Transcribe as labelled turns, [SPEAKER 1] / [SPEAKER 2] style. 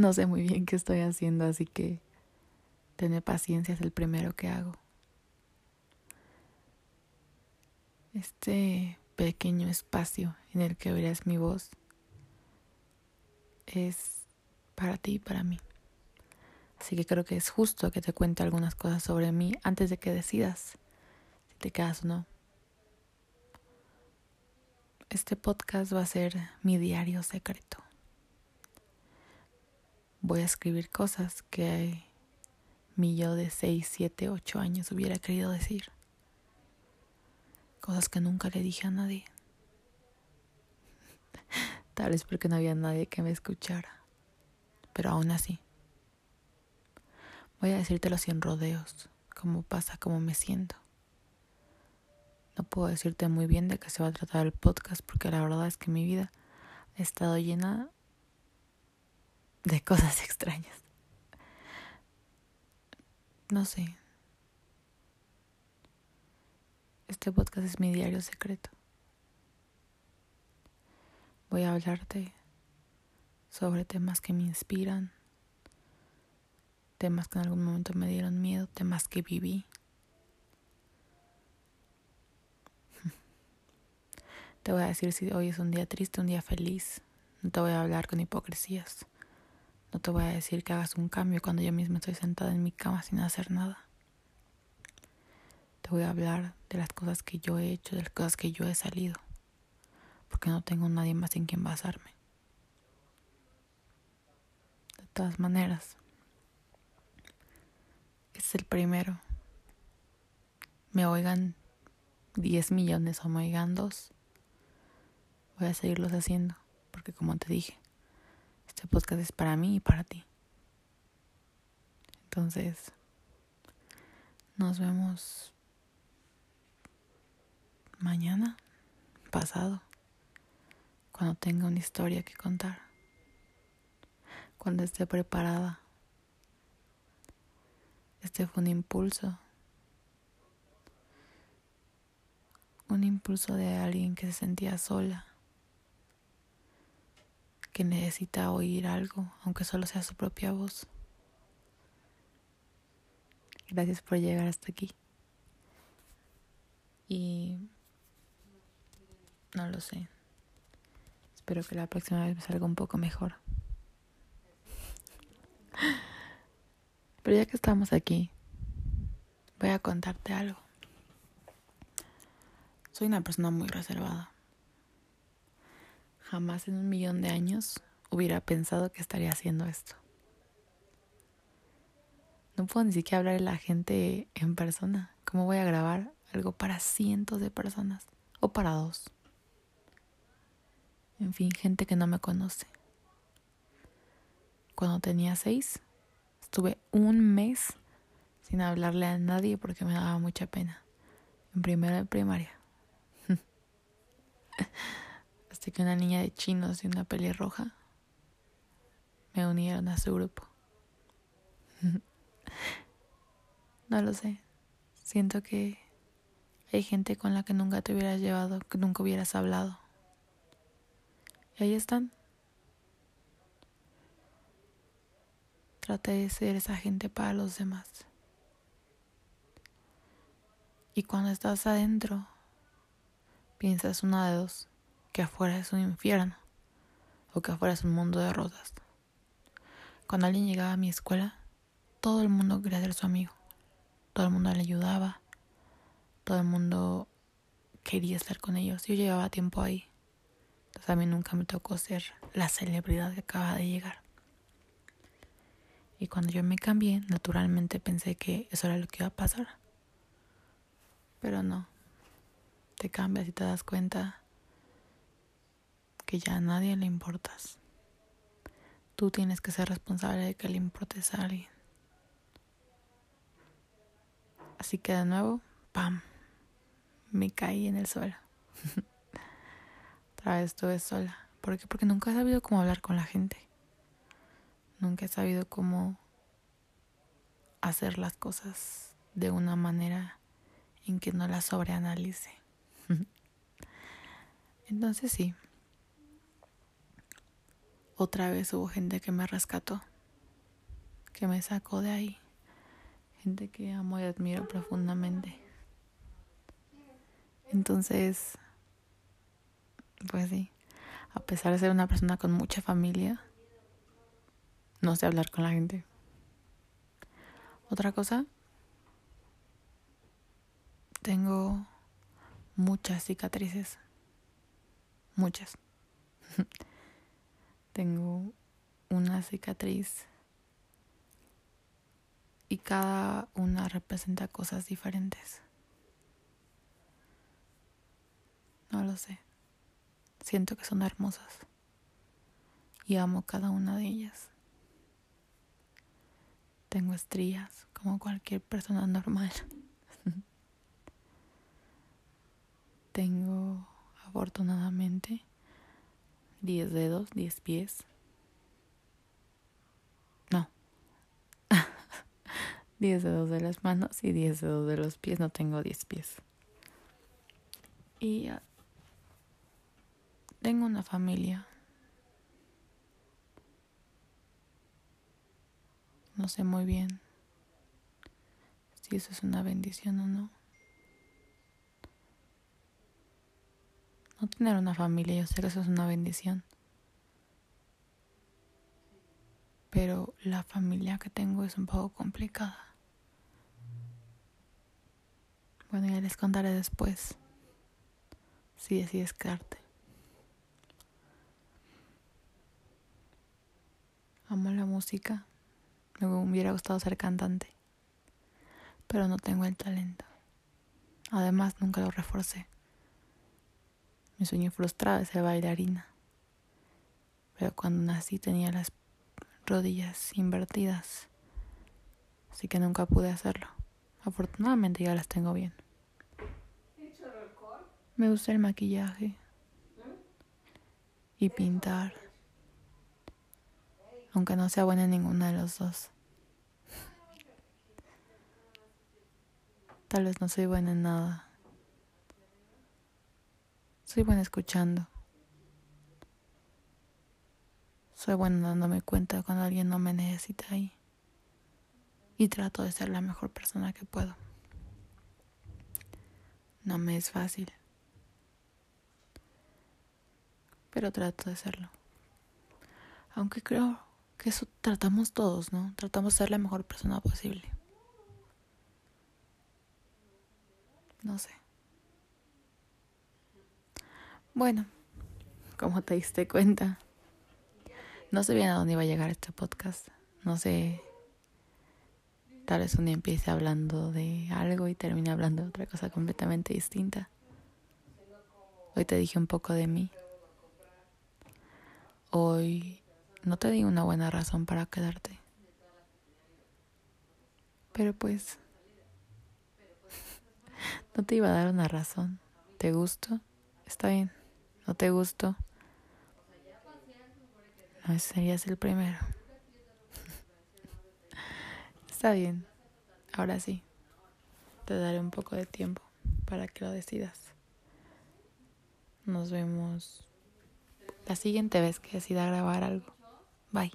[SPEAKER 1] No sé muy bien qué estoy haciendo, así que tener paciencia es el primero que hago. Este pequeño espacio en el que oirás mi voz es para ti y para mí. Así que creo que es justo que te cuente algunas cosas sobre mí antes de que decidas si te quedas o no. Este podcast va a ser mi diario secreto voy a escribir cosas que mi yo de 6, 7, 8 años hubiera querido decir. Cosas que nunca le dije a nadie. Tal vez porque no había nadie que me escuchara. Pero aún así. Voy a decírtelo sin rodeos, como pasa, como me siento. No puedo decirte muy bien de qué se va a tratar el podcast porque la verdad es que mi vida ha estado llena de cosas extrañas. No sé. Este podcast es mi diario secreto. Voy a hablarte sobre temas que me inspiran, temas que en algún momento me dieron miedo, temas que viví. Te voy a decir si hoy es un día triste, un día feliz. No te voy a hablar con hipocresías. No te voy a decir que hagas un cambio cuando yo misma estoy sentada en mi cama sin hacer nada. Te voy a hablar de las cosas que yo he hecho, de las cosas que yo he salido. Porque no tengo nadie más en quien basarme. De todas maneras, este es el primero. Me oigan 10 millones o me oigan dos. Voy a seguirlos haciendo. Porque como te dije, este podcast es para mí y para ti. Entonces, nos vemos mañana, pasado, cuando tenga una historia que contar, cuando esté preparada. Este fue un impulso, un impulso de alguien que se sentía sola que necesita oír algo, aunque solo sea su propia voz. Gracias por llegar hasta aquí. Y no lo sé. Espero que la próxima vez me salga un poco mejor. Pero ya que estamos aquí, voy a contarte algo. Soy una persona muy reservada. Jamás en un millón de años hubiera pensado que estaría haciendo esto. No puedo ni siquiera hablar a la gente en persona. ¿Cómo voy a grabar algo para cientos de personas? O para dos. En fin, gente que no me conoce. Cuando tenía seis, estuve un mes sin hablarle a nadie porque me daba mucha pena. En primera de primaria. Que una niña de chinos y una pelirroja me unieron a su grupo. no lo sé. Siento que hay gente con la que nunca te hubieras llevado, que nunca hubieras hablado. Y ahí están. Trata de ser esa gente para los demás. Y cuando estás adentro, piensas una de dos que afuera es un infierno o que afuera es un mundo de rosas. Cuando alguien llegaba a mi escuela, todo el mundo quería ser su amigo. Todo el mundo le ayudaba. Todo el mundo quería estar con ellos. Yo llevaba tiempo ahí. Entonces a mí nunca me tocó ser la celebridad que acaba de llegar. Y cuando yo me cambié, naturalmente pensé que eso era lo que iba a pasar. Pero no. Te cambias y te das cuenta que ya a nadie le importas. Tú tienes que ser responsable de que le importes a alguien. Así que de nuevo, ¡pam! Me caí en el suelo. Otra vez estuve sola. ¿Por qué? Porque nunca he sabido cómo hablar con la gente. Nunca he sabido cómo hacer las cosas de una manera en que no las sobreanalice. Entonces sí, otra vez hubo gente que me rescató, que me sacó de ahí, gente que amo y admiro profundamente. Entonces, pues sí, a pesar de ser una persona con mucha familia, no sé hablar con la gente. Otra cosa, tengo muchas cicatrices, muchas. tengo una cicatriz y cada una representa cosas diferentes. No lo sé. Siento que son hermosas y amo cada una de ellas. Tengo estrías como cualquier persona normal. Tengo afortunadamente 10 dedos, 10 pies. No. 10 dedos de las manos y 10 dedos de los pies. No tengo 10 pies. Y tengo una familia. No sé muy bien si eso es una bendición o no. No tener una familia, sé que eso es una bendición. Pero la familia que tengo es un poco complicada. Bueno, ya les contaré después si decides quedarte. Amo la música. Me hubiera gustado ser cantante. Pero no tengo el talento. Además, nunca lo reforcé. Mi sueño frustrado es ser bailarina. Pero cuando nací tenía las rodillas invertidas. Así que nunca pude hacerlo. Afortunadamente ya las tengo bien. Me gusta el maquillaje y pintar aunque no sea buena en ninguna de los dos. Tal vez no soy buena en nada. Soy buena escuchando. Soy buena dándome cuenta cuando alguien no me necesita ahí. Y trato de ser la mejor persona que puedo. No me es fácil. Pero trato de serlo. Aunque creo que eso tratamos todos, ¿no? Tratamos de ser la mejor persona posible. No sé. Bueno, como te diste cuenta, no sé bien a dónde iba a llegar este podcast. No sé. Tal vez un día empiece hablando de algo y termine hablando de otra cosa completamente distinta. Hoy te dije un poco de mí. Hoy no te di una buena razón para quedarte. Pero pues, no te iba a dar una razón. ¿Te gusto? Está bien. ¿No te gusto? No serías el primero. Está bien. Ahora sí. Te daré un poco de tiempo para que lo decidas. Nos vemos la siguiente vez que decida grabar algo. Bye.